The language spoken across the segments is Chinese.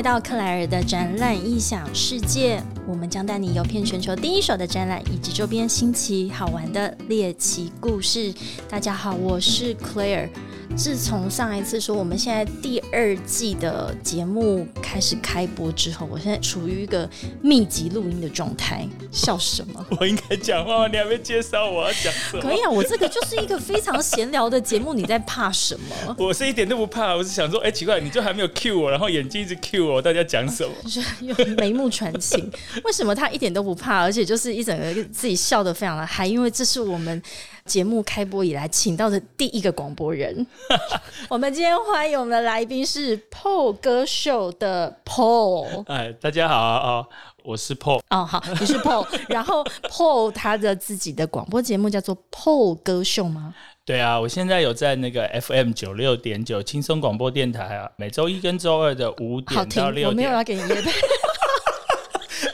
来到克莱尔的展览异想世界，我们将带你游遍全球第一手的展览以及周边新奇好玩的猎奇故事。大家好，我是 Claire。自从上一次说我们现在第二季的节目开始开播之后，我现在处于一个密集录音的状态。笑什么？我应该讲话吗？你还没介绍我要讲什么？可以啊，我这个就是一个非常闲聊的节目，你在怕什么？我是一点都不怕，我是想说，哎，奇怪，你就还没有 cue 我，然后眼睛一直 cue 我，大家讲什么？就是用眉目传情。为什么他一点都不怕，而且就是一整个自己笑得非常的嗨？因为这是我们。节目开播以来，请到的第一个广播人。我们今天欢迎我们的来宾是 Paul 歌秀的 Paul。哎，大家好啊，我是 Paul。哦，好，你是 Paul。然后 Paul 他的自己的广播节目叫做 Paul 歌秀吗？对啊，我现在有在那个 FM 九六点九轻松广播电台啊，每周一跟周二的五点到六点。我没有要给你约的。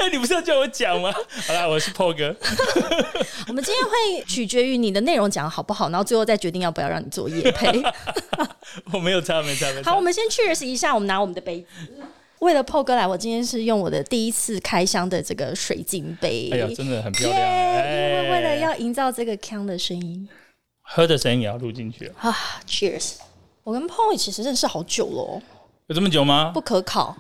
哎，你不是要叫我讲吗？好啦，我是 Paul 哥。我们今天会取决于你的内容讲好不好，然后最后再决定要不要让你做夜配。我没有差，没差，没差。好，我们先 Cheers 一下，我们拿我们的杯子。为了 Paul 哥来，我今天是用我的第一次开箱的这个水晶杯。哎呀，真的很漂亮。因为为了要营造这个腔的声音，喝的声音也要录进去啊。Cheers！我跟 Paul 其实认识好久了，有这么久吗？不可考。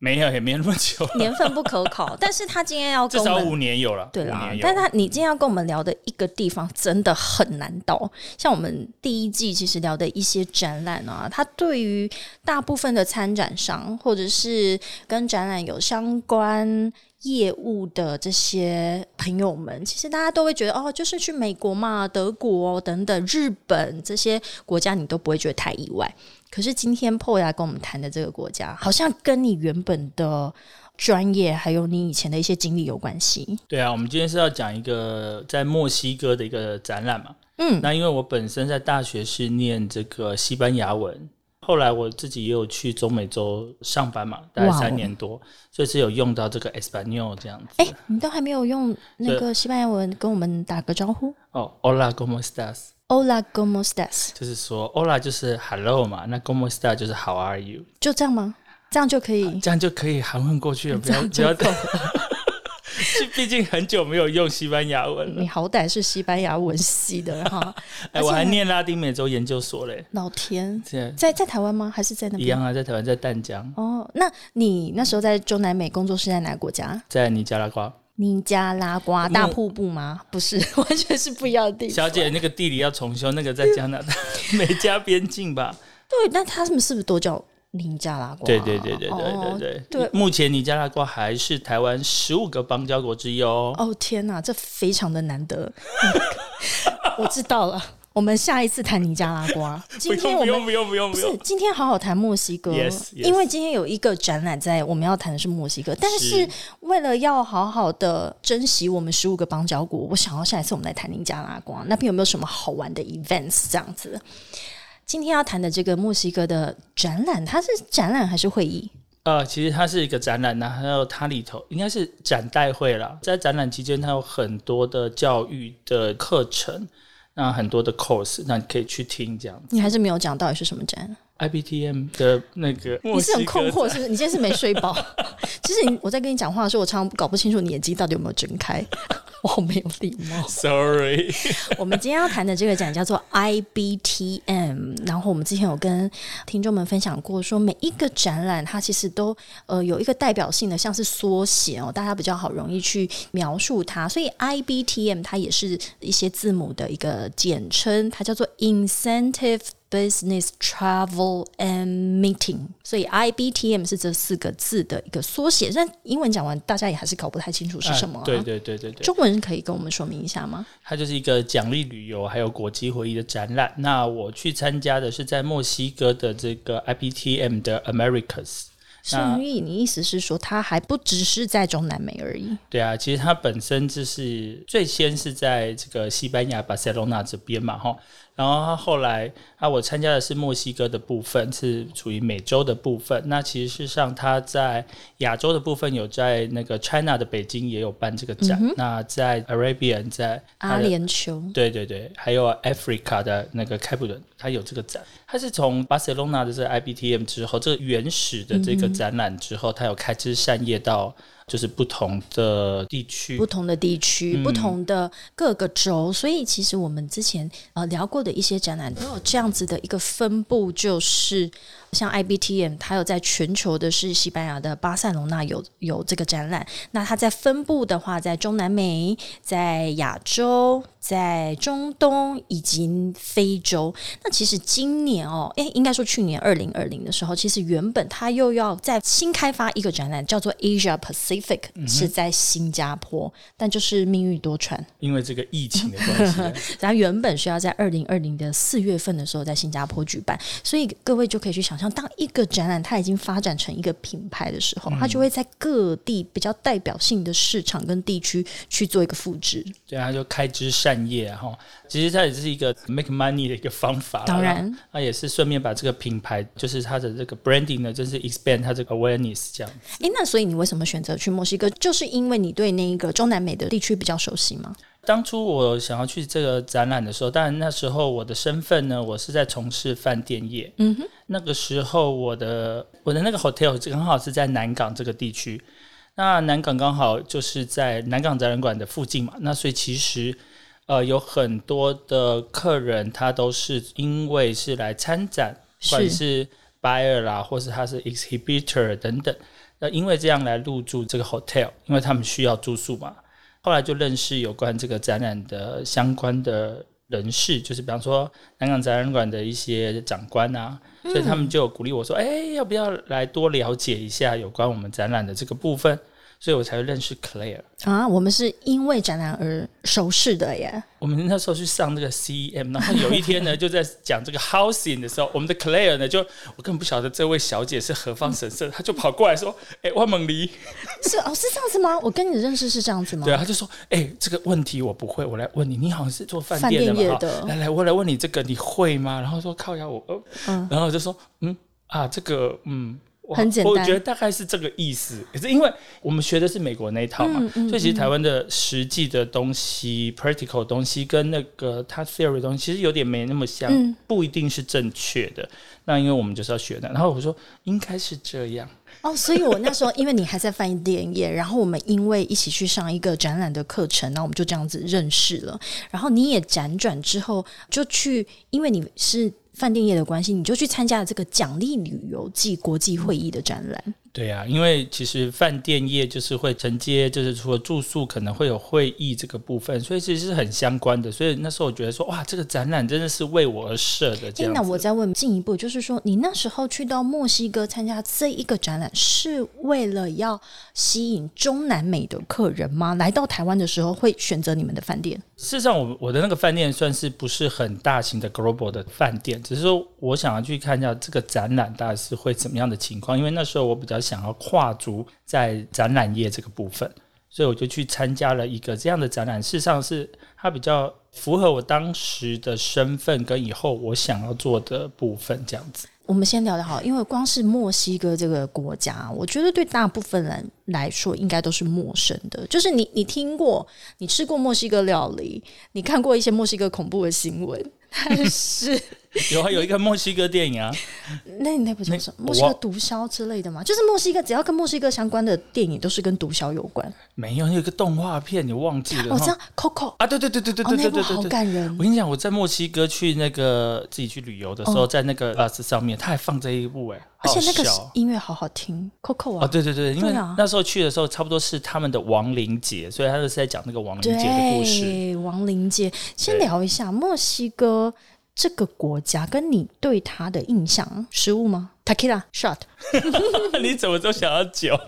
没有，也没那么久，年份不可考。但是他今天要至少五年有了，对啦。但他你今天要跟我们聊的一个地方真的很难到，像我们第一季其实聊的一些展览啊，它对于大部分的参展商或者是跟展览有相关业务的这些朋友们，其实大家都会觉得哦，就是去美国嘛、德国等等、日本这些国家，你都不会觉得太意外。可是今天 Paul 来跟我们谈的这个国家，好像跟你原本的专业还有你以前的一些经历有关系。对啊，我们今天是要讲一个在墨西哥的一个展览嘛。嗯，那因为我本身在大学是念这个西班牙文，后来我自己也有去中美洲上班嘛，大概三年多，所以是有用到这个 Espanol 这样子。哎，你都还没有用那个西班牙文跟我们打个招呼？哦，Hola，¿cómo estás？Hola, ¿cómo estás？就是说，Hola 就是 Hello 嘛，那 ¿cómo estás？就是 How are you？就这样吗？这样就可以？这样就可以含混过去了，不要不要。毕竟很久没有用西班牙文了。你好歹是西班牙文系的哈。哎，我还念拉丁美洲研究所嘞。老天，在在台湾吗？还是在那边？一样啊，在台湾，在淡江。哦，那你那时候在中南美工作是在哪个国家？在尼加拉瓜。尼加拉瓜大瀑布吗？不是，完全是不一样的地方。小姐，那个地理要重修，那个在加拿大美加边境吧？对，那他们是不是都叫尼加拉瓜？对对对对对对对。对，目前尼加拉瓜还是台湾十五个邦交国之一哦。哦天哪，这非常的难得。我知道了。我们下一次谈尼加拉瓜。今天我们不用不用不用不是今天好好谈墨西哥，因为今天有一个展览在，我们要谈的是墨西哥。但是为了要好好的珍惜我们十五个邦交国，我想要下一次我们来谈尼加拉瓜那边有没有什么好玩的 events 这样子。今天要谈的这个墨西哥的展览，它是展览还是会议？呃，其实它是一个展览，然后它里头应该是展代会啦。在展览期间，它有很多的教育的课程。那很多的 course，那你可以去听这样子。你还是没有讲到底是什么展？IBTM 的那个，你是很困惑，是不是？你今天是没睡饱？其实你我在跟你讲话的时候，我常常搞不清楚你眼睛到底有没有睁开。我没有礼貌，Sorry。我们今天要谈的这个展叫做 IBTM，然后我们之前有跟听众们分享过，说每一个展览它其实都呃有一个代表性的，像是缩写哦，大家比较好容易去描述它，所以 IBTM 它也是一些字母的一个简称，它叫做 Incentive。Business travel and meeting，所以 IBTM 是这四个字的一个缩写。但英文讲完，大家也还是搞不太清楚是什么。对对对对对，中文可以跟我们说明一下吗？它就是一个奖励旅游还有国际会议的展览。那我去参加的是在墨西哥的这个 IBTM 的 Americas。所以你意思是说，它还不只是在中南美而已？对啊，其实它本身就是最先是在这个西班牙巴塞罗那这边嘛，哈。然后他后来啊，我参加的是墨西哥的部分，是属于美洲的部分。那其实事实上他在亚洲的部分有在那个 China 的北京也有办这个展。那在 Arabian 在阿联酋，对对对，还有 Africa 的那个开普敦，他有这个展。他是从巴塞隆纳的这个 IBTM 之后，这个原始的这个展览之后，他有开枝散叶到。就是不同的地区，不同的地区，不同的各个州，所以其实我们之前呃聊过的一些展览都有这样子的一个分布，就是。像 IBTM，它有在全球的是西班牙的巴塞隆纳有有这个展览。那它在分布的话，在中南美、在亚洲、在中东以及非洲。那其实今年哦，诶，应该说去年二零二零的时候，其实原本它又要再新开发一个展览，叫做 Asia Pacific，是在新加坡，但就是命运多舛，因为这个疫情的关系，它原本是要在二零二零的四月份的时候在新加坡举办，所以各位就可以去想。象当一个展览它已经发展成一个品牌的时候，它就会在各地比较代表性的市场跟地区去做一个复制。对啊，就开枝散叶哈。其实它也是一个 make money 的一个方法。当然，那也是顺便把这个品牌，就是它的这个 branding 呢，就是 expand 它这个 awareness 这样。哎，那所以你为什么选择去墨西哥？就是因为你对那一个中南美的地区比较熟悉吗？当初我想要去这个展览的时候，当然那时候我的身份呢，我是在从事饭店业。嗯哼，那个时候我的我的那个 hotel 刚好是在南港这个地区，那南港刚好就是在南港展览馆的附近嘛，那所以其实呃有很多的客人他都是因为是来参展，不管是 buyer 啦，或是他是 exhibitor 等等，那因为这样来入住这个 hotel，因为他们需要住宿嘛。后来就认识有关这个展览的相关的人士，就是比方说南港展览馆的一些长官啊，所以他们就鼓励我说：“哎，要不要来多了解一下有关我们展览的这个部分？”所以我才会认识 Claire 啊，我们是因为展览而熟识的耶。我们那时候去上那个 CEM，然后有一天呢，就在讲这个 housing 的时候，我们的 Claire 呢，就我根本不晓得这位小姐是何方神圣，她就跑过来说：“哎，万猛离，是哦，是这样子吗？我跟你认识是这样子吗？”对啊，他就说：“哎，这个问题我不会，我来问你，你好像是做饭店的嘛？来来，我来问你这个你会吗？”然后说：“靠呀，我……嗯，然后就说：嗯啊，这个嗯。”很简单，我觉得大概是这个意思。可是因为我们学的是美国那一套嘛，所以其实台湾的实际的东西、practical 东西跟那个他 theory 东西，其实有点没那么像，不一定是正确的。那因为我们就是要学的，然后我说应该是这样哦。所以我那时候因为你还在翻译电业，然后我们因为一起去上一个展览的课程，那我们就这样子认识了。然后你也辗转之后就去，因为你是。饭店业的关系，你就去参加了这个奖励旅游暨国际会议的展览。对呀，因为其实饭店业就是会承接，就是除了住宿，可能会有会议这个部分，所以其实是很相关的。所以那时候我觉得说，哇，这个展览真的是为我而设的。这样，那我再问进一步，就是说，你那时候去到墨西哥参加这一个展览，是为了要吸引中南美的客人吗？来到台湾的时候会选择你们的饭店？事实上，我我的那个饭店算是不是很大型的 global 的饭店，只是说我想要去看一下这个展览大概是会怎么样的情况，因为那时候我比较。想要跨足在展览业这个部分，所以我就去参加了一个这样的展览。事实上，是它比较符合我当时的身份跟以后我想要做的部分。这样子，我们先聊聊好，因为光是墨西哥这个国家，我觉得对大部分人来说应该都是陌生的。就是你，你听过，你吃过墨西哥料理，你看过一些墨西哥恐怖的新闻。但是 有啊，有一个墨西哥电影啊，那那不叫什么墨西哥毒枭之类的吗？就是墨西哥，只要跟墨西哥相关的电影都是跟毒枭有关。没有，有一个动画片你忘记了？我知道 Coco 啊，对对对对对对对对，好感人。我跟你讲，我在墨西哥去那个自己去旅游的时候，在那个 bus 上面，他还放这一部哎，而且那个音乐好好听，Coco 啊，对对对，因为那时候去的时候差不多是他们的亡灵节，所以他就是在讲那个亡灵节的故事。亡灵节，先聊一下墨西哥。这个国家跟你对他的印象，食物吗？Tequila shot，你怎么都想要酒？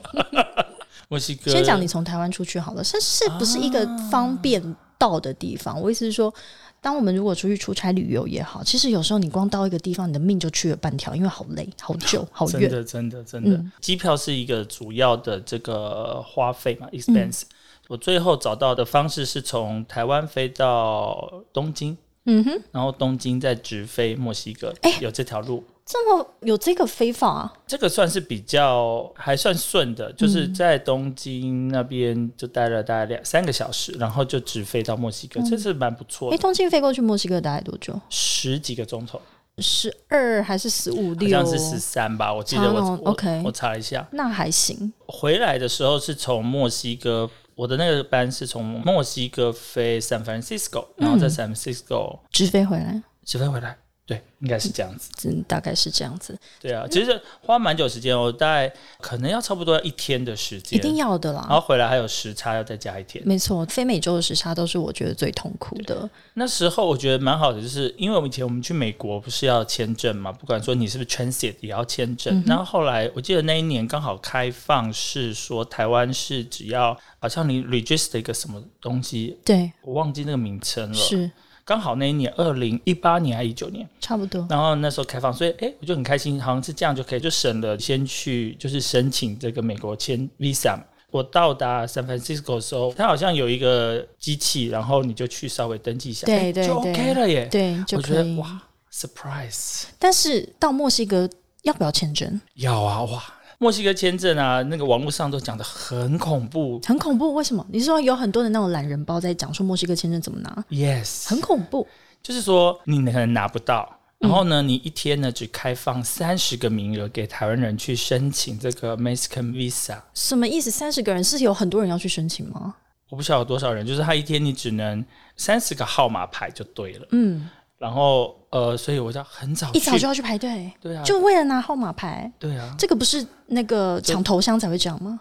墨西哥，先讲你从台湾出去好了，是是不是一个方便到的地方？我意思是说，当我们如果出去出差旅游也好，其实有时候你光到一个地方，你的命就去了半条，因为好累、好久、好远。真的，真的，真的，机票是一个主要的这个花费嘛，expense。我最后找到的方式是从台湾飞到东京。嗯哼，然后东京再直飞墨西哥，哎，有这条路。这么有这个飞法啊？这个算是比较还算顺的，就是在东京那边就待了大概两三个小时，然后就直飞到墨西哥，这是蛮不错的。哎，东京飞过去墨西哥大概多久？十几个钟头，十二还是十五？好像是十三吧，我记得我 OK，我查了一下，那还行。回来的时候是从墨西哥，我的那个班是从墨西哥飞 San Francisco，然后在 San Francisco 直飞回来，直飞回来。对，应该是这样子，嗯，大概是这样子。对啊，其实花蛮久时间哦，大概可能要差不多要一天的时间，一定要的啦。然后回来还有时差，要再加一天。没错，非美洲的时差都是我觉得最痛苦的。那时候我觉得蛮好的，就是因为我们以前我们去美国不是要签证嘛，不管说你是不是 transit 也要签证。然后后来我记得那一年刚好开放，是说台湾是只要好像你 register 一个什么东西，对我忘记那个名称了。是。刚好那一年，二零一八年还是一九年，差不多。然后那时候开放，所以哎，我就很开心，好像是这样就可以，就省了先去就是申请这个美国签 visa。我到达 San Francisco 的时候，它好像有一个机器，然后你就去稍微登记一下，对对就 OK 了耶。对，就可以。哇，surprise！但是到墨西哥要不要签证？要啊，哇。墨西哥签证啊，那个网络上都讲的很恐怖，很恐怖。为什么？你说有很多的那种懒人包在讲说墨西哥签证怎么拿？Yes，很恐怖。就是说你可能拿不到，然后呢，你一天呢只开放三十个名额给台湾人去申请这个 Mexican Visa。什么意思？三十个人是有很多人要去申请吗？我不晓得有多少人，就是他一天你只能三十个号码牌就对了。嗯。然后，呃，所以我就很早一早就要去排队，对啊，就为了拿号码牌，对啊，这个不是那个抢头香才会这样吗？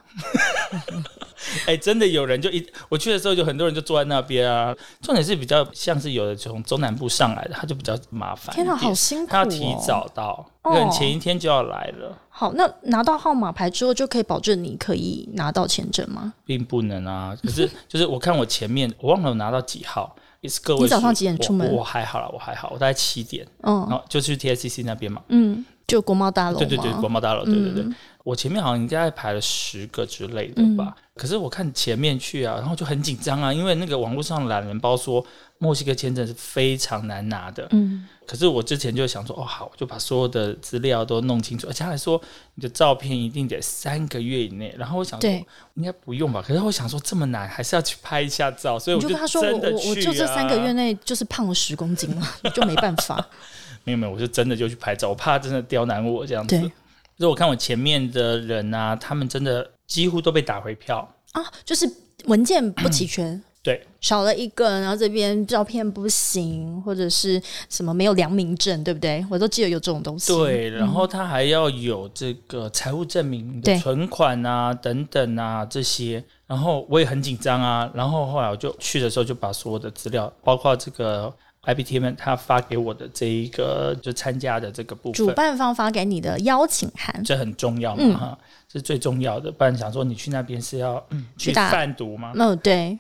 哎，真的有人就一我去的时候，就很多人就坐在那边啊。重点是比较像是有的从中南部上来的，他就比较麻烦。天哪，好辛苦，他要提早到，可能前一天就要来了。好，那拿到号码牌之后，就可以保证你可以拿到签证吗？并不能啊，可是就是我看我前面，我忘了我拿到几号。也是各位，你早上几点出门？我还好了，我还好，我大概七点，嗯，然后就去 T S C C 那边嘛，嗯，就国贸大楼，对对对，国贸大楼，对对对，我前面好像应该排了十个之类的吧，可是我看前面去啊，然后就很紧张啊，因为那个网络上懒人包说墨西哥签证是非常难拿的，嗯。可是我之前就想说，哦好，我就把所有的资料都弄清楚，而且还说你的照片一定得三个月以内。然后我想说，应该不用吧？可是我想说这么难，还是要去拍一下照，所以我就跟他说我我就这三个月内就是胖了十公斤了，就没办法。没有没有，我就真的就去拍照，我怕真的刁难我这样子。所以我看我前面的人啊，他们真的几乎都被打回票啊，就是文件不齐全。对，少了一个，然后这边照片不行，或者是什么没有良民证，对不对？我都记得有这种东西。对，然后他还要有这个财务证明、存款啊等等啊这些，然后我也很紧张啊。然后后来我就去的时候就把所有的资料，包括这个 I B T M 他发给我的这一个就参加的这个部分，主办方发给你的邀请函，这很重要嘛哈。是最重要的，不然想说你去那边是要去贩毒吗？嗯，对，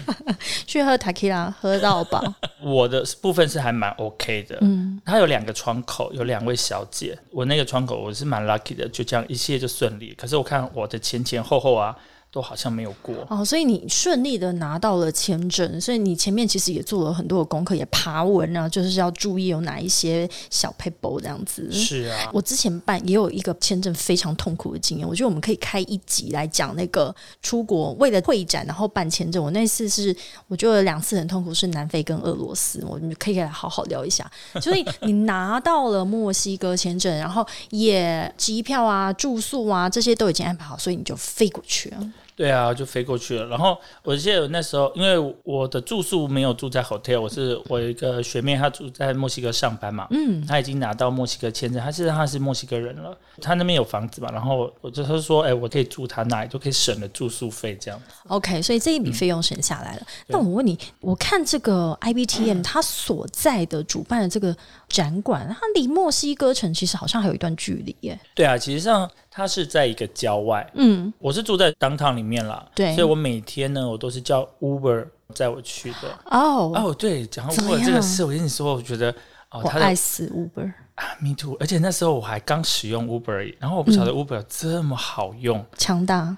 去喝 tequila 喝到饱。我的部分是还蛮 OK 的，嗯，它有两个窗口，有两位小姐，我那个窗口我是蛮 lucky 的，就这样一切就顺利。可是我看我的前前后后啊。都好像没有过哦，所以你顺利的拿到了签证，所以你前面其实也做了很多的功课，也爬文啊，就是要注意有哪一些小 paper 这样子。是啊，我之前办也有一个签证非常痛苦的经验，我觉得我们可以开一集来讲那个出国为了会展然后办签证。我那次是我觉得两次很痛苦，是南非跟俄罗斯，我们可以来好好聊一下。所以你拿到了墨西哥签证，然后也机票啊、住宿啊这些都已经安排好，所以你就飞过去了。对啊，就飞过去了。然后我记得那时候，因为我的住宿没有住在 hotel，我是我有一个学妹，她住在墨西哥上班嘛，嗯，她已经拿到墨西哥签证，她其实她是墨西哥人了，她那边有房子嘛，然后我就她说，哎，我可以住她那里，就可以省了住宿费这样。OK，所以这一笔费用省下来了。那我问你，我看这个 IBTM 它所在的主办的这个展馆，它离墨西哥城其实好像还有一段距离耶。对啊，其实上。它是在一个郊外，嗯，我是住在当堂里面啦，对，所以我每天呢，我都是叫 Uber 载我去的。哦哦，对，讲到 Uber 这个事，我跟你说，我觉得哦，我爱死 Uber 啊，Me too。而且那时候我还刚使用 Uber，然后我不晓得 Uber 这么好用，强大。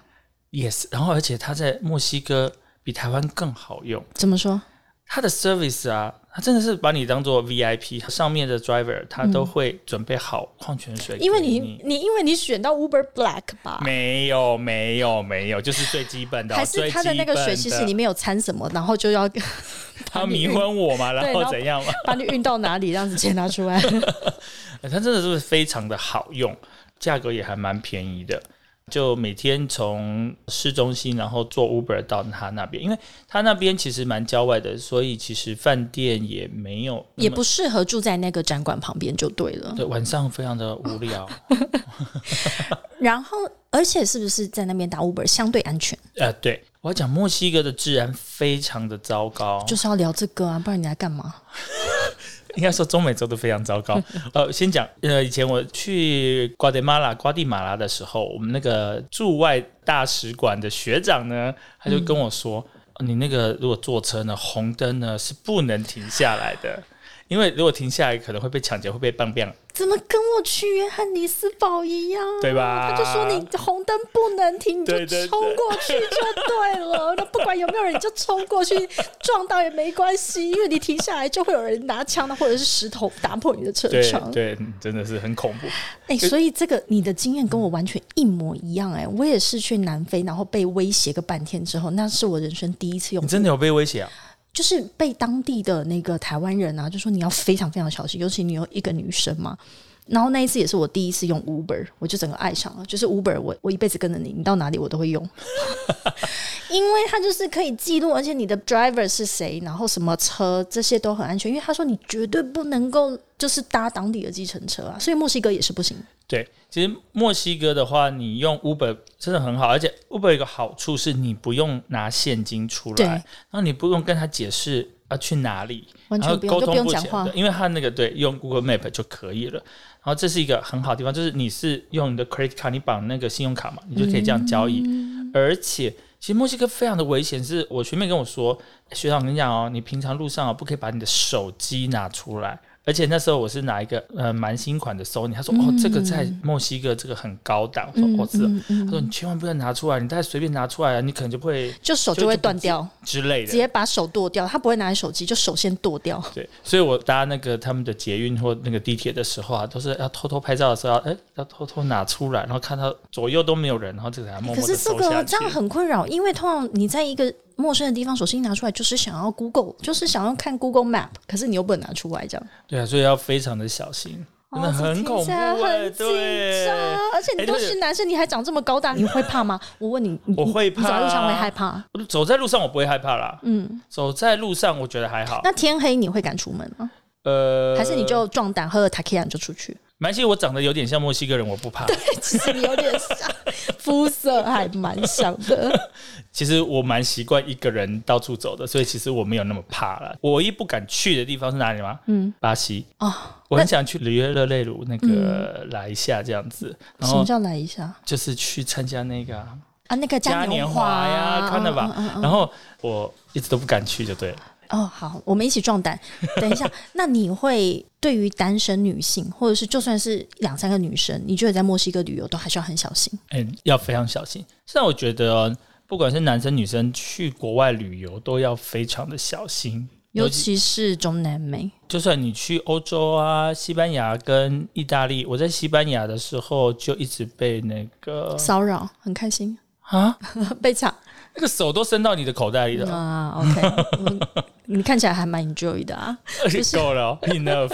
Yes，然后而且它在墨西哥比台湾更好用。怎么说？它的 service 啊。他真的是把你当做 VIP，上面的 driver 他都会准备好矿泉水，因为你你因为你选到 Uber Black 吧？没有没有没有，就是最基本的，还是他的那个水其实里面有掺什么，然后就要 他迷昏我嘛，然后怎样嘛？把你运到哪里，这样子钱拿出来。他真的是非常的好用，价格也还蛮便宜的。就每天从市中心，然后坐 Uber 到他那边，因为他那边其实蛮郊外的，所以其实饭店也没有，也不适合住在那个展馆旁边，就对了。对，晚上非常的无聊。然后，而且是不是在那边打 Uber 相对安全？呃，对我要讲墨西哥的治安非常的糟糕，就是要聊这个啊，不然你来干嘛？应该说中美洲都非常糟糕。呃，先讲，呃，以前我去瓜地马拉、瓜地马拉的时候，我们那个驻外大使馆的学长呢，他就跟我说：“你那个如果坐车呢，红灯呢是不能停下来的。”因为如果停下来，可能会被抢劫，会被棒棒。怎么跟我去约翰尼斯堡一样？对吧？他就说你红灯不能停，你就冲过去就对了。那不管有没有人，你就冲过去，撞到也没关系，因为你停下来就会有人拿枪的或者是石头打破你的车窗。对，真的是很恐怖。哎，所以这个你的经验跟我完全一模一样。哎，我也是去南非，然后被威胁个半天之后，那是我人生第一次用。你真的有被威胁啊？就是被当地的那个台湾人啊，就说你要非常非常小心，尤其你有一个女生嘛。然后那一次也是我第一次用 Uber，我就整个爱上了。就是 Uber，我我一辈子跟着你，你到哪里我都会用，因为它就是可以记录，而且你的 driver 是谁，然后什么车这些都很安全。因为他说你绝对不能够就是搭当地的计程车啊，所以墨西哥也是不行。对，其实墨西哥的话，你用 Uber 真的很好，而且 Uber 有个好处是你不用拿现金出来，然后你不用跟他解释要去哪里，然后沟通不讲话，因为他那个对用 Google Map 就可以了。然后这是一个很好的地方，就是你是用你的 credit card，你绑那个信用卡嘛，你就可以这样交易。而且，其实墨西哥非常的危险，是我学妹跟我说，学长我跟你讲哦，你平常路上啊不可以把你的手机拿出来。而且那时候我是拿一个呃蛮新款的 Sony，他说哦这个在墨西哥这个很高档，我说哦是，他说你千万不要拿出来，你再随便拿出来啊，你可能就会就手就会断掉之类的，直接把手剁掉，他不会拿手机，就手先剁掉。对，所以我搭那个他们的捷运或那个地铁的时候啊，都是要偷偷拍照的时候，哎要偷偷拿出来，然后看到左右都没有人，然后这个才默默可是这个这样很困扰，因为通常你在一个。陌生的地方，手机拿出来就是想要 Google，就是想要看 Google Map，可是你又不能拿出来，这样。对啊，所以要非常的小心，真的很恐怖，很紧张。而且你都是男生，你还长这么高大，你会怕吗？我问你，我会怕。走在路上会害怕？走在路上我不会害怕啦。嗯，走在路上我觉得还好。那天黑你会敢出门吗？呃，还是你就壮胆喝了 t a k i a 就出去？蛮其我长得有点像墨西哥人，我不怕。对，其实你有点像，肤色还蛮像的。其实我蛮习惯一个人到处走的，所以其实我没有那么怕了。我唯一不敢去的地方是哪里吗？嗯，巴西。哦，我很想去里约热内卢那个来一下这样子。什么叫来一下？就是去参加那个啊，那个嘉年华呀，看到吧？然后我一直都不敢去，就对了。哦，好，我们一起壮胆。等一下，那你会对于单身女性，或者是就算是两三个女生，你觉得在墨西哥旅游都还是要很小心？哎，要非常小心。现在我觉得，不管是男生女生去国外旅游，都要非常的小心，尤其是中南美。就算你去欧洲啊，西班牙跟意大利，我在西班牙的时候就一直被那个骚扰，很开心啊，被抢。那个手都伸到你的口袋里了啊！OK，你看起来还蛮 enjoy 的啊，够了，enough。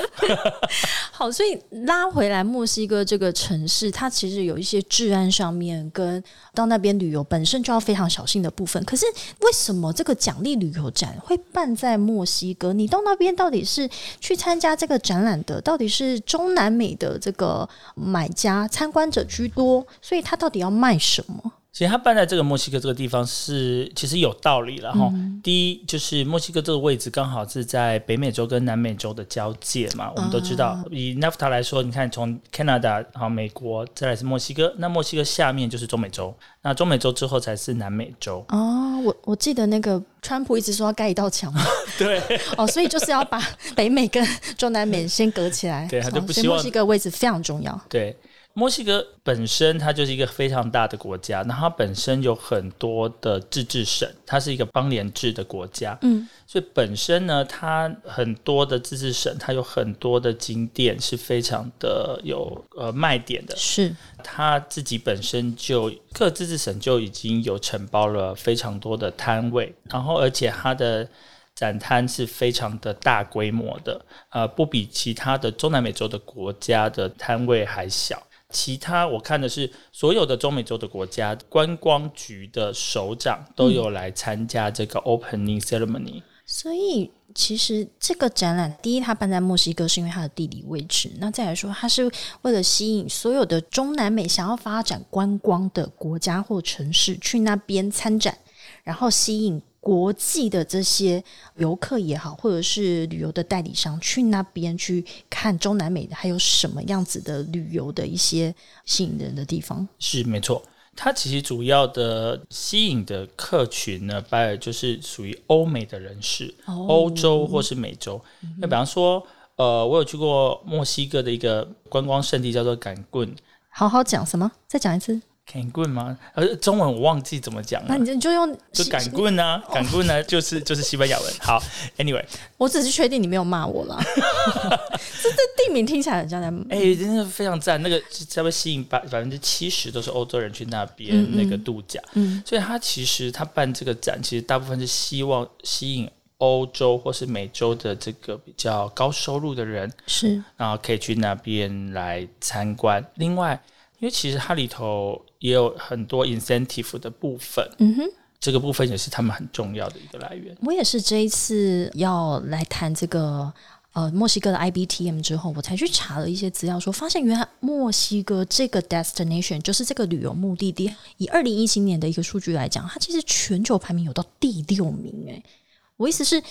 好，所以拉回来墨西哥这个城市，它其实有一些治安上面跟到那边旅游本身就要非常小心的部分。可是为什么这个奖励旅游展会办在墨西哥？你到那边到底是去参加这个展览的？到底是中南美的这个买家参观者居多？所以他到底要卖什么？其实他办在这个墨西哥这个地方是其实有道理了哈。第一就是墨西哥这个位置刚好是在北美洲跟南美洲的交界嘛。我们都知道，以 NAFTA 来说，你看从 Canada 好美国，再来是墨西哥，那墨西哥下面就是中美洲，那中美洲之后才是南美洲。哦，我我记得那个川普一直说要盖一道墙嘛。对。哦，所以就是要把北美跟中南美先隔起来。对，他就不希望墨西哥位置非常重要。对。墨西哥本身它就是一个非常大的国家，那它本身有很多的自治省，它是一个邦联制的国家，嗯，所以本身呢，它很多的自治省，它有很多的景点是非常的有呃卖点的，是它自己本身就各自治省就已经有承包了非常多的摊位，然后而且它的。展摊是非常的大规模的，呃，不比其他的中南美洲的国家的摊位还小。其他我看的是所有的中美洲的国家观光局的首长都有来参加这个 opening ceremony。所以，其实这个展览，第一，它办在墨西哥是因为它的地理位置；那再来说，它是为了吸引所有的中南美想要发展观光的国家或城市去那边参展，然后吸引。国际的这些游客也好，或者是旅游的代理商，去那边去看中南美还有什么样子的旅游的一些吸引人的地方？是没错，它其实主要的吸引的客群呢，拜尔就是属于欧美的人士，欧洲或是美洲。那比方说，呃，我有去过墨西哥的一个观光圣地，叫做赶棍。好好讲什么？再讲一次。赶棍吗？呃，中文我忘记怎么讲了。那你就就用就赶棍啊？赶棍呢？就是就是西班牙文。好，Anyway，我只是确定你没有骂我了。这这地名听起来很像在……哎，真的非常赞。那个稍微吸引百百分之七十都是欧洲人去那边那个度假。嗯，所以他其实他办这个展，其实大部分是希望吸引欧洲或是美洲的这个比较高收入的人，是然后可以去那边来参观。另外。因为其实它里头也有很多 incentive 的部分，嗯哼，这个部分也是他们很重要的一个来源。我也是这一次要来谈这个呃墨西哥的 IBTM 之后，我才去查了一些资料，说发现原来墨西哥这个 destination 就是这个旅游目的地，以二零一七年的一个数据来讲，它其实全球排名有到第六名。哎，我意思是。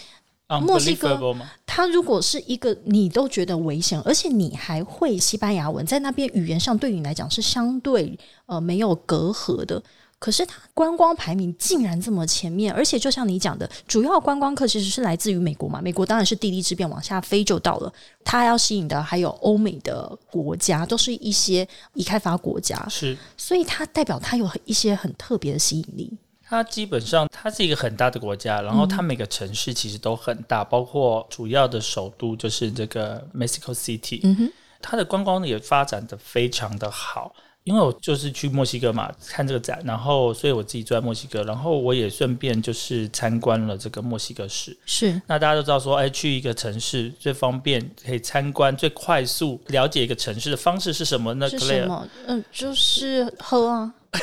墨西哥，它如果是一个你都觉得危险，而且你还会西班牙文，在那边语言上对你来讲是相对呃没有隔阂的。可是它观光排名竟然这么前面，而且就像你讲的，主要观光客其实是来自于美国嘛，美国当然是地利之便，往下飞就到了。它要吸引的还有欧美的国家，都是一些已开发国家，是，所以它代表它有一些很特别的吸引力。它基本上，它是一个很大的国家，然后它每个城市其实都很大，包括主要的首都就是这个 Mexico City。嗯哼，它的观光也发展的非常的好。因为我就是去墨西哥嘛，看这个展，然后所以我自己住在墨西哥，然后我也顺便就是参观了这个墨西哥市。是，那大家都知道说，哎，去一个城市最方便可以参观、最快速了解一个城市的方式是什么呢？是什么？嗯，就是喝啊。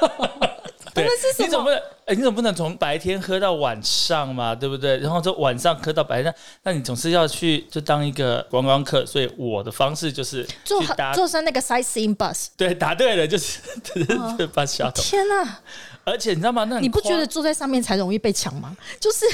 对，你总不能，哎，你总不能从白天喝到晚上嘛，对不对？然后就晚上喝到白天，那你总是要去就当一个观光客。所以我的方式就是坐坐上那个 sightseeing bus。对，答对了，就是巴士小天哪！而且你知道吗？那你不觉得坐在上面才容易被抢吗？就是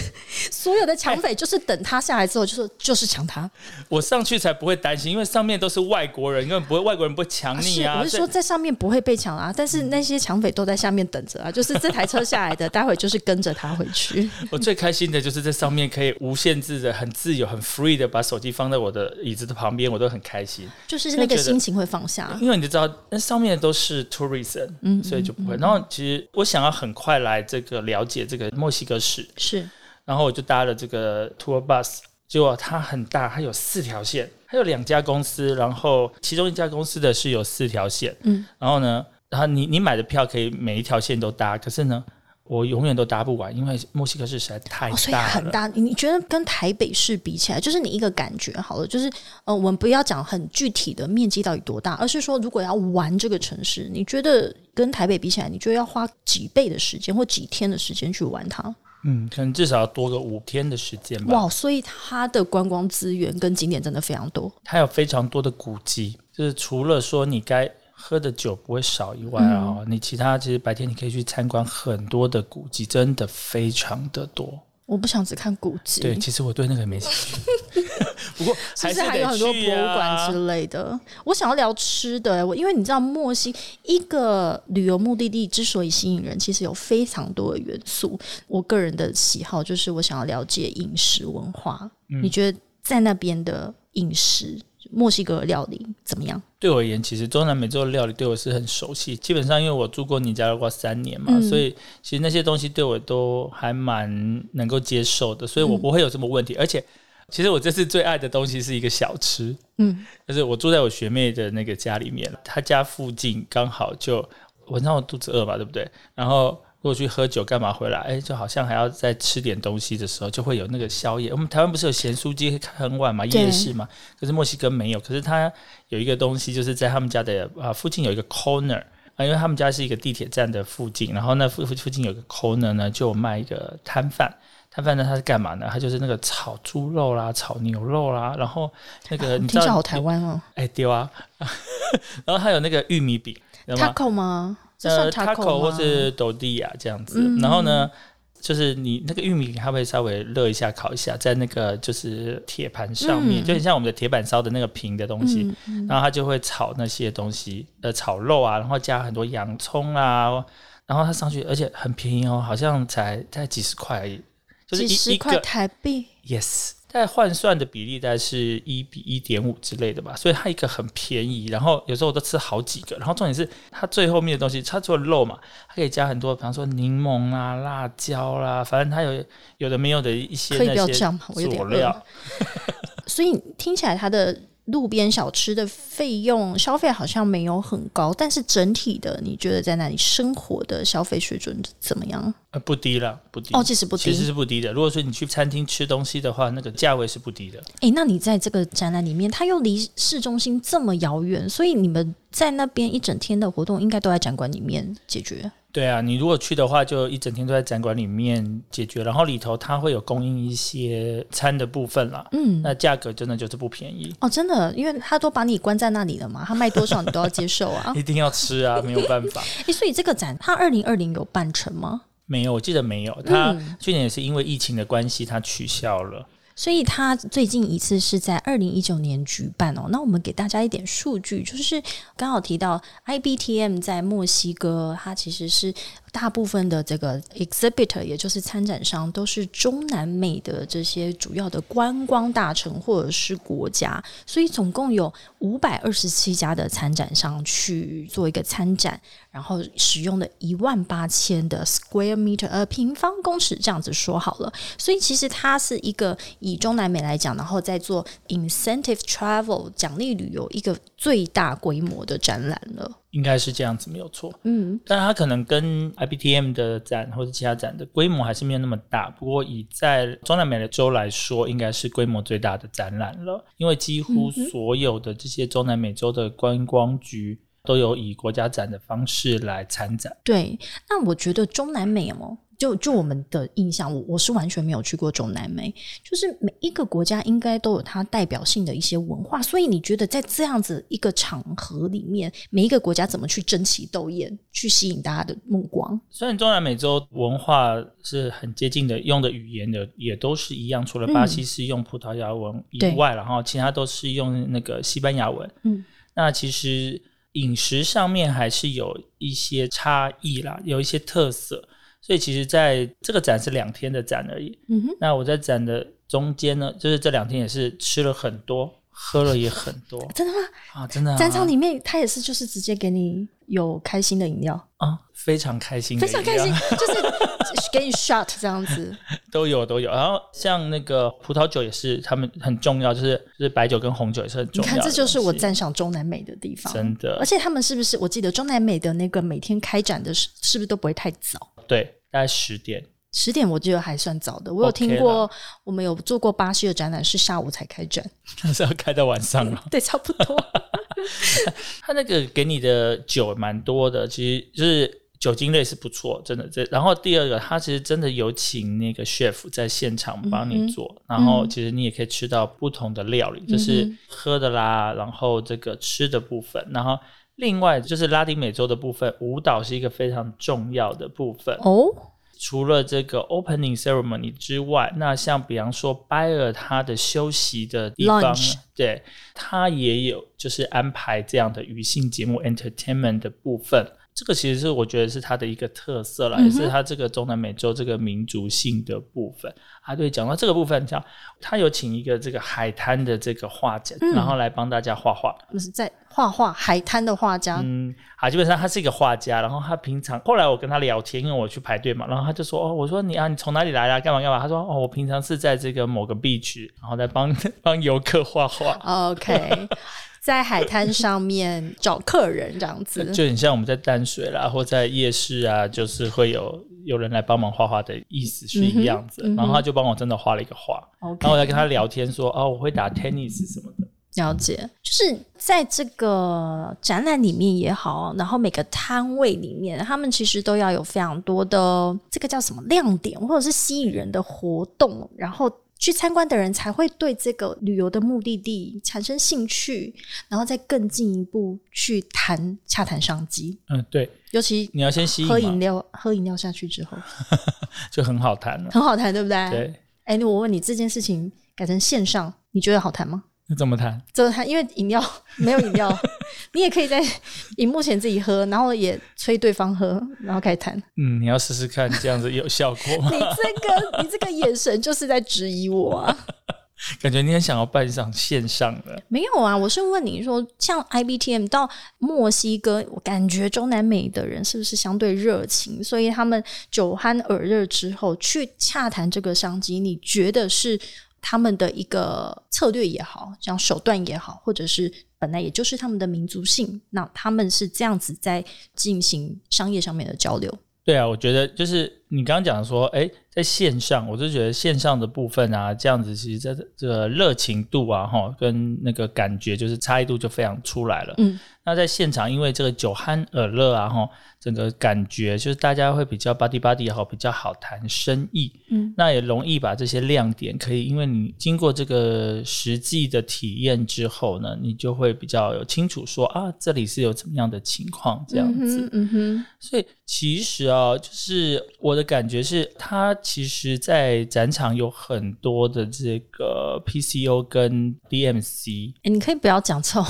所有的抢匪，就是等他下来之后，就说就是抢他。我上去才不会担心，因为上面都是外国人，根本不会外国人不会抢你啊。我是说在上面不会被抢啊，但是那些抢匪都在下面等着啊。就是这台车下来的，待会就是跟着他回去。我最开心的就是在上面可以无限制的、很自由、很 free 的把手机放在我的椅子的旁边，我都很开心。就是那个心情会放下，因为你知道那上面都是 tourism，嗯，所以就不会。然后其实我想。要很快来这个了解这个墨西哥市是，然后我就搭了这个 tour bus，结果它很大，它有四条线，它有两家公司，然后其中一家公司的是有四条线，嗯，然后呢，然后你你买的票可以每一条线都搭，可是呢。我永远都搭不完，因为墨西哥市实在太大了。所以很大，你觉得跟台北市比起来，就是你一个感觉好了，就是呃，我们不要讲很具体的面积到底多大，而是说如果要玩这个城市，你觉得跟台北比起来，你觉得要花几倍的时间或几天的时间去玩它？嗯，可能至少要多个五天的时间吧。哇，所以它的观光资源跟景点真的非常多，它有非常多的古迹，就是除了说你该。喝的酒不会少以外啊，你其他其实白天你可以去参观很多的古迹，真的非常的多。我不想只看古迹，对，其实我对那个没兴趣。不过 其实还有很多博物馆之类的。我想要聊吃的，我因为你知道墨西一个旅游目的地之所以吸引人，其实有非常多的元素。我个人的喜好就是我想要了解饮食文化。你觉得在那边的饮食？墨西哥料理怎么样？对我而言，其实中南美洲的料理对我是很熟悉。基本上，因为我住过尼加拉瓜三年嘛，所以其实那些东西对我都还蛮能够接受的，所以我不会有什么问题。而且，其实我这次最爱的东西是一个小吃，嗯，就是我住在我学妹的那个家里面，她家附近刚好就晚上我肚子饿嘛，对不对？然后。如果去喝酒干嘛回来？哎，就好像还要再吃点东西的时候，就会有那个宵夜。我们台湾不是有咸酥鸡开很晚嘛，夜市嘛。可是墨西哥没有。可是它有一个东西，就是在他们家的啊附近有一个 corner 啊，因为他们家是一个地铁站的附近，然后那附附近有个 corner 呢，就卖一个摊贩。摊贩呢，他是干嘛呢？他就是那个炒猪肉啦，炒牛肉啦，然后那个你知道好台湾哦，哎丢啊，然后还有那个玉米饼，taco 吗？呃，taco 或是斗地呀这样子，然后呢，就是你那个玉米，它会稍微热一下，烤一下，在那个就是铁盘上面，就很像我们的铁板烧的那个平的东西，然后它就会炒那些东西，呃，炒肉啊，然后加很多洋葱啊，然后它上去，而且很便宜哦，好像才才几十块而已，就是几十块台币，yes。在换算的比例大概是一比一点五之类的吧，所以它一个很便宜，然后有时候我都吃好几个，然后重点是它最后面的东西，它除了肉嘛，它可以加很多，比方说柠檬啊、辣椒啦，反正它有有的没有的一些那些佐料，所以听起来它的。路边小吃的费用消费好像没有很高，但是整体的你觉得在那里生活的消费水准怎么样？呃，不低了，不低哦，其实不低，其实是不低的。如果说你去餐厅吃东西的话，那个价位是不低的。哎，那你在这个展览里面，它又离市中心这么遥远，所以你们在那边一整天的活动应该都在展馆里面解决。对啊，你如果去的话，就一整天都在展馆里面解决，然后里头它会有供应一些餐的部分啦。嗯，那价格真的就是不便宜哦，真的，因为他都把你关在那里了嘛，他卖多少你都要接受啊，一定要吃啊，没有办法。哎，所以这个展它二零二零有办成吗？没有，我记得没有。他去年也是因为疫情的关系，他取消了。所以他最近一次是在二零一九年举办哦。那我们给大家一点数据，就是刚好提到 IBTM 在墨西哥，它其实是。大部分的这个 exhibitor，也就是参展商，都是中南美的这些主要的观光大城或者是国家，所以总共有五百二十七家的参展商去做一个参展，然后使用的一万八千的 square meter，呃，平方公尺这样子说好了。所以其实它是一个以中南美来讲，然后再做 incentive travel 奖励旅游一个最大规模的展览了。应该是这样子，没有错。嗯，但它可能跟 IBTM 的展或者其他展的规模还是没有那么大。不过以在中南美的州来说，应该是规模最大的展览了，因为几乎所有的这些中南美洲的观光局都有以国家展的方式来参展。对，那我觉得中南美哦。就就我们的印象，我我是完全没有去过中南美，就是每一个国家应该都有它代表性的一些文化，所以你觉得在这样子一个场合里面，每一个国家怎么去争奇斗艳，去吸引大家的目光？虽然中南美洲文化是很接近的，用的语言的也都是一样，除了巴西是用葡萄牙文以外，然后其他都是用那个西班牙文。嗯，那其实饮食上面还是有一些差异啦，有一些特色。所以其实在这个展是两天的展而已。嗯哼。那我在展的中间呢，就是这两天也是吃了很多，喝了也很多。真的吗？啊，真的。展场里面他也是，就是直接给你有开心的饮料啊，非常开心，非常开心，就是给你 shot 这样子。都有都有，然后像那个葡萄酒也是，他们很重要，就是就是白酒跟红酒也是很重要。你看，这就是我赞赏中南美的地方，真的。而且他们是不是？我记得中南美的那个每天开展的是是不是都不会太早？对，大概十点。十点我觉得还算早的。我有听过，我们有做过巴西的展览，是下午才开展，那 是要开到晚上了。对，差不多。他那个给你的酒蛮多的，其实就是酒精类是不错，真的。这然后第二个，他其实真的有请那个 chef 在现场帮你做，然后其实你也可以吃到不同的料理，就是喝的啦，然后这个吃的部分，然后。另外就是拉丁美洲的部分，舞蹈是一个非常重要的部分哦。除了这个 opening ceremony 之外，那像比方说拜尔他的休息的地方，对他也有就是安排这样的娱性节目 entertainment 的部分。这个其实是我觉得是它的一个特色了，也是它这个中南美洲这个民族性的部分。啊，对，讲到这个部分，像他有请一个这个海滩的这个画家，然后来帮大家画画，不是在画画海滩的画家。嗯，啊，基本上他是一个画家，然后他平常后来我跟他聊天，因为我去排队嘛，然后他就说哦，我说你啊，你从哪里来啊？干嘛干嘛？他说哦，我平常是在这个某个 beach，然后在帮 帮游客画画。OK。在海滩上面找客人这样子，就很像我们在淡水啦，或在夜市啊，就是会有有人来帮忙画画的意思是一样子。然后他就帮我真的画了一个画，然后我在跟他聊天说：“哦，我会打 tennis 什么的。”了解，就是在这个展览里面也好，然后每个摊位里面，他们其实都要有非常多的这个叫什么亮点，或者是吸引人的活动，然后。去参观的人才会对这个旅游的目的地产生兴趣，然后再更进一步去谈洽谈商机。嗯，对，尤其你要先吸引喝饮料，喝饮料下去之后 就很好谈了，很好谈，对不对？对。哎，我问你，这件事情改成线上，你觉得好谈吗？怎么谈？怎么谈？因为饮料没有饮料，你也可以在 荧幕前自己喝，然后也催对方喝，然后开始谈。嗯，你要试试看，这样子有效果吗？你这个，你这个眼神就是在质疑我啊！感觉你很想要办一场线上的。没有啊，我是问你说，像 IBTM 到墨西哥，我感觉中南美的人是不是相对热情？所以他们酒酣耳热之后去洽谈这个商机，你觉得是？他们的一个策略也好，像手段也好，或者是本来也就是他们的民族性，那他们是这样子在进行商业上面的交流。对啊，我觉得就是你刚刚讲说，哎，在线上，我就觉得线上的部分啊，这样子其实在这个热情度啊，哈，跟那个感觉就是差异度就非常出来了。嗯，那在现场，因为这个酒酣耳热啊，哈。整个感觉就是大家会比较 body body 也好，比较好谈生意，嗯，那也容易把这些亮点可以，因为你经过这个实际的体验之后呢，你就会比较有清楚说啊，这里是有怎么样的情况这样子，嗯哼，所以其实啊，就是我的感觉是，它其实，在展场有很多的这个 PCO 跟 DMC，哎，你可以不要讲错，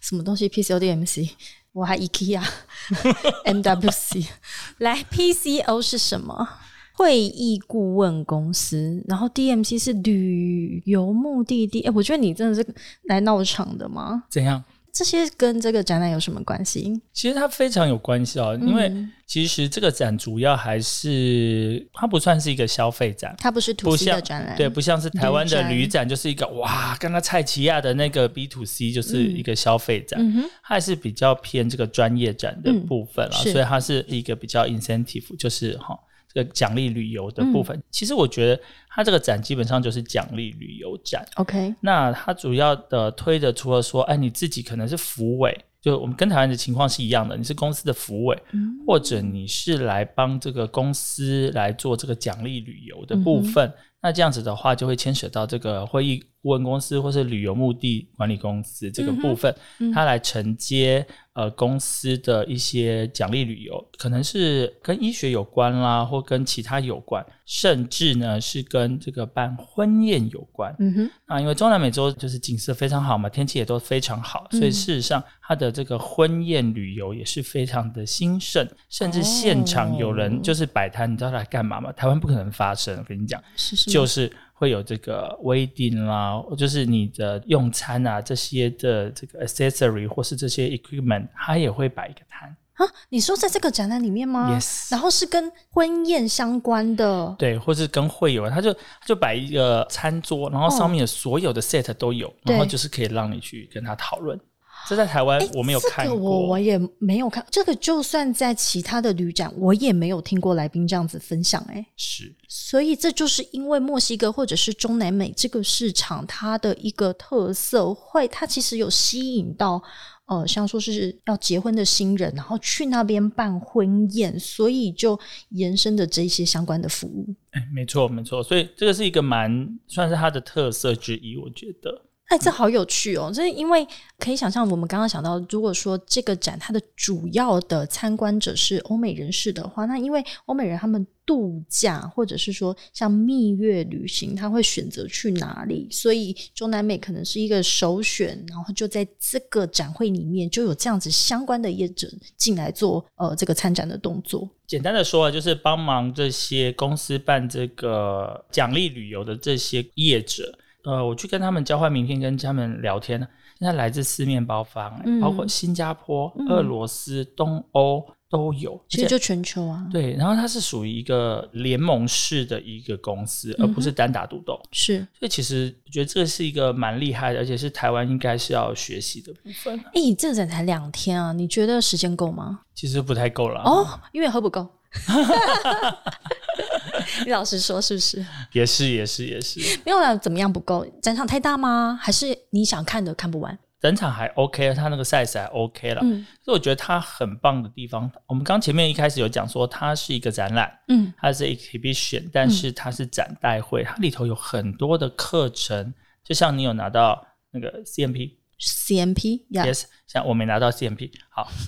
什么东西 PCO DMC。我还 IKEA，MWC，来 PCO 是什么？会议顾问公司，然后 DMC 是旅游目的地。哎，我觉得你真的是来闹场的吗？怎样？这些跟这个展览有什么关系？其实它非常有关系哦，因为其实这个展主要还是它不算是一个消费展，它不是土 C 的展览，对，不像是台湾的旅展，就是一个哇，跟它蔡奇亚的那个 B to C 就是一个消费展，它还是比较偏这个专业展的部分了，所以它是一个比较 incentive，就是哈。这个奖励旅游的部分，其实我觉得它这个展基本上就是奖励旅游展。OK，那它主要的推的，除了说，哎，你自己可能是服委，就我们跟台湾的情况是一样的，你是公司的服委，或者你是来帮这个公司来做这个奖励旅游的部分。那这样子的话，就会牵扯到这个会议顾问公司或是旅游目的管理公司这个部分，它来承接。呃，公司的一些奖励旅游，可能是跟医学有关啦，或跟其他有关，甚至呢是跟这个办婚宴有关。嗯哼，啊，因为中南美洲就是景色非常好嘛，天气也都非常好，所以事实上它的这个婚宴旅游也是非常的兴盛，甚至现场有人就是摆摊，你知道来干嘛吗？台湾不可能发生，我跟你讲，就是。会有这个 wedding 啦，就是你的用餐啊这些的这个 accessory 或是这些 equipment，它也会摆一个摊啊。你说在这个展览里面吗？Yes。然后是跟婚宴相关的，对，或是跟会有，他就就摆一个餐桌，然后上面所有的 set 都有，然后就是可以让你去跟他讨论。这在台湾我没有看过，我我也没有看这个。就算在其他的旅展，我也没有听过来宾这样子分享。哎，是，所以这就是因为墨西哥或者是中南美这个市场，它的一个特色，会它其实有吸引到呃，像说是要结婚的新人，然后去那边办婚宴，所以就延伸的这些相关的服务。哎，没错没错，所以这个是一个蛮算是它的特色之一，我觉得。哎，这好有趣哦！这因为可以想象，我们刚刚想到，如果说这个展它的主要的参观者是欧美人士的话，那因为欧美人他们度假或者是说像蜜月旅行，他会选择去哪里？所以中南美可能是一个首选。然后就在这个展会里面，就有这样子相关的业者进来做呃这个参展的动作。简单的说，就是帮忙这些公司办这个奖励旅游的这些业者。呃，我去跟他们交换名片，跟他们聊天呢。现在来自四面八方，包括新加坡、俄罗斯、东欧都有，其实就全球啊。对，然后它是属于一个联盟式的一个公司，而不是单打独斗。是，所以其实我觉得这是一个蛮厉害的，而且是台湾应该是要学习的部分。哎，这展才两天啊，你觉得时间够吗？其实不太够了哦，因为喝不够。你老实说，是不是？也是，也是，也是。没有了，怎么样不够？展场太大吗？还是你想看的看不完？展场还 OK，它那个 size 还 OK 了。嗯，所以我觉得它很棒的地方，我们刚前面一开始有讲说，它是一个展览，嗯，它是 exhibition，但是它是展代会，它里头有很多的课程，就像你有拿到那个 CMP，CMP，Yes，像我没拿到 CMP，好。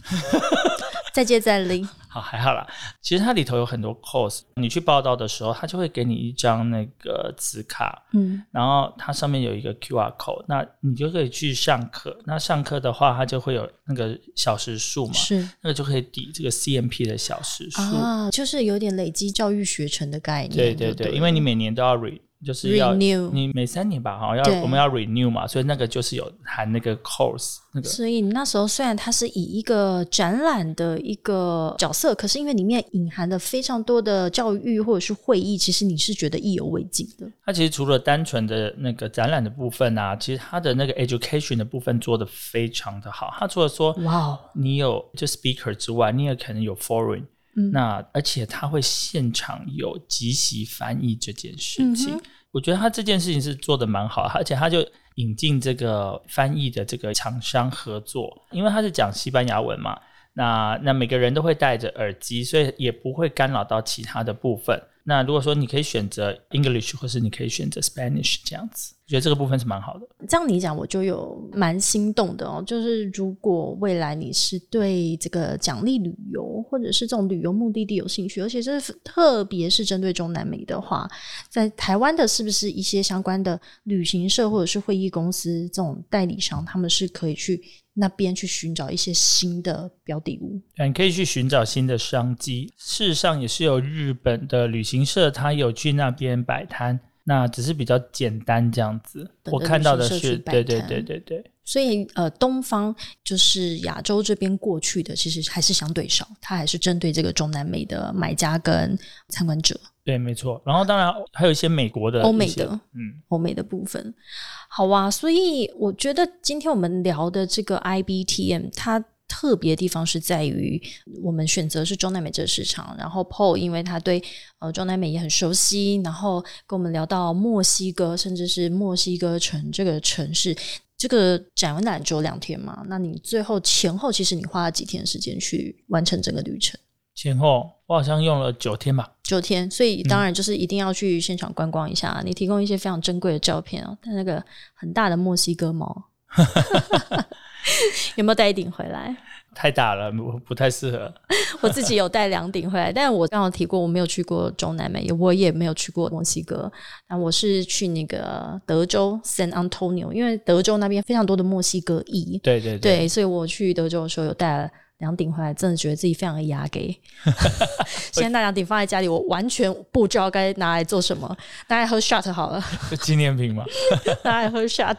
再接再厉，好还好啦。其实它里头有很多 course，你去报道的时候，它就会给你一张那个纸卡，嗯，然后它上面有一个 QR code，那你就可以去上课。那上课的话，它就会有那个小时数嘛，是那个就可以抵这个 CMP 的小时数啊，就是有点累积教育学程的概念。对对对，因为你每年都要 re。就是要你每三年吧，哈，要我们要 renew 嘛，所以那个就是有含那个 course 那个。所以你那时候虽然它是以一个展览的一个角色，可是因为里面隐含的非常多的教育或者是会议，其实你是觉得意犹未尽的。它其实除了单纯的那个展览的部分啊，其实它的那个 education 的部分做的非常的好。它除了说哇，你有就 speaker 之外，你也可能有 foreign。那而且他会现场有即席翻译这件事情，我觉得他这件事情是做的蛮好，而且他就引进这个翻译的这个厂商合作，因为他是讲西班牙文嘛，那那每个人都会戴着耳机，所以也不会干扰到其他的部分。那如果说你可以选择 English，或是你可以选择 Spanish 这样子，我觉得这个部分是蛮好的。这样你讲，我就有蛮心动的哦。就是如果未来你是对这个奖励旅游或者是这种旅游目的地有兴趣，而且是特别是针对中南美的话，在台湾的是不是一些相关的旅行社或者是会议公司这种代理商，他们是可以去。那边去寻找一些新的标的物，你可以去寻找新的商机。事实上，也是有日本的旅行社，他有去那边摆摊，那只是比较简单这样子。我看到的是，对对对对对。所以，呃，东方就是亚洲这边过去的，其实还是相对少，它还是针对这个中南美的买家跟参观者。对，没错。然后，当然还有一些美国的、欧美的，嗯，欧美的部分。好啊，所以我觉得今天我们聊的这个 IBTM，它特别的地方是在于我们选择是中南美这个市场，然后 Paul 因为他对呃中南美也很熟悉，然后跟我们聊到墨西哥，甚至是墨西哥城这个城市。这个展览只有两天嘛？那你最后前后，其实你花了几天时间去完成整个旅程？前后我好像用了九天吧。九天，所以当然就是一定要去现场观光一下。你提供一些非常珍贵的照片哦，但那个很大的墨西哥猫，有没有带一顶回来？太大了，不不太适合。我自己有带两顶回来，但是我刚刚提过，我没有去过中南美，我也没有去过墨西哥。那我是去那个德州 San Antonio，因为德州那边非常多的墨西哥裔。对对对，所以我去德州的时候有带了。两顶回来，真的觉得自己非常的压给。现在那两顶放在家里，我完全不知道该拿来做什么。拿来喝 shot 好了，纪念品嘛。拿来喝 shot。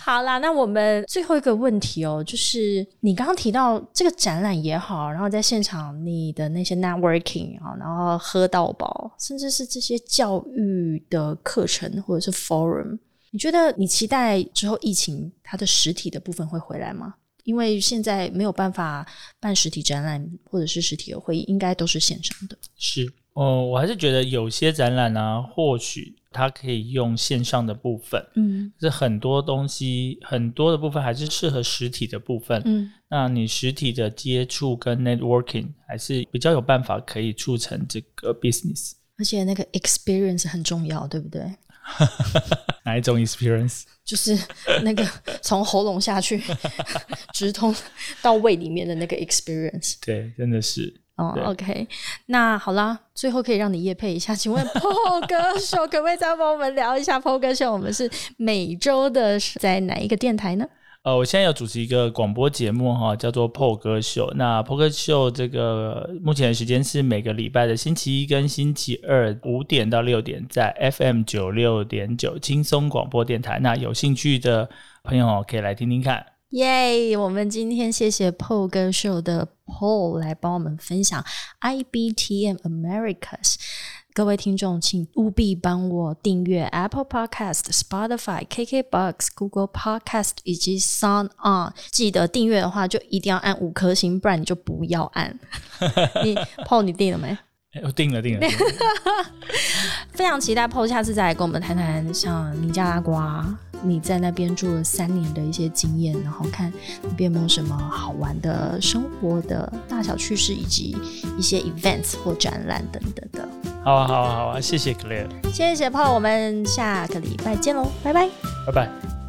好啦，那我们最后一个问题哦，就是你刚刚提到这个展览也好，然后在现场你的那些 networking 啊，然后喝到饱，甚至是这些教育的课程或者是 forum，你觉得你期待之后疫情它的实体的部分会回来吗？因为现在没有办法办实体展览或者是实体的会议，应该都是线上的。是哦，我还是觉得有些展览啊，或许它可以用线上的部分。嗯，是很多东西很多的部分还是适合实体的部分。嗯，那你实体的接触跟 networking 还是比较有办法可以促成这个 business。而且那个 experience 很重要，对不对？哪一种 experience？就是那个从喉咙下去 直通到胃里面的那个 experience。对，真的是。哦，OK，那好啦，最后可以让你夜配一下，请问 PO 歌手可不可以再帮我们聊一下 PO 歌手？我们是每周的在哪一个电台呢？呃，我现在有主持一个广播节目哈，叫做 PO 歌秀。那 PO 歌秀这个目前的时间是每个礼拜的星期一跟星期二五点到六点，在 FM 九六点九轻松广播电台。那有兴趣的朋友可以来听听看。耶！我们今天谢谢 PO 歌秀的 PO 来帮我们分享 IBTM Americas。各位听众，请务必帮我订阅 Apple Podcast、Spotify、KKBox、Google Podcast 以及 Sound On。记得订阅的话，就一定要按五颗星，不然你就不要按。你 PO 你订了没？我定了，定了。非常期待 PO 下次再来跟我们谈谈像尼加拉瓜。你在那边住了三年的一些经验，然后看那边有没有什么好玩的生活的大小趣事，以及一些 events 或展览等等的。好啊，好啊，好啊，谢谢 Claire，谢谢 Paul，我们下个礼拜见喽，拜拜，拜拜。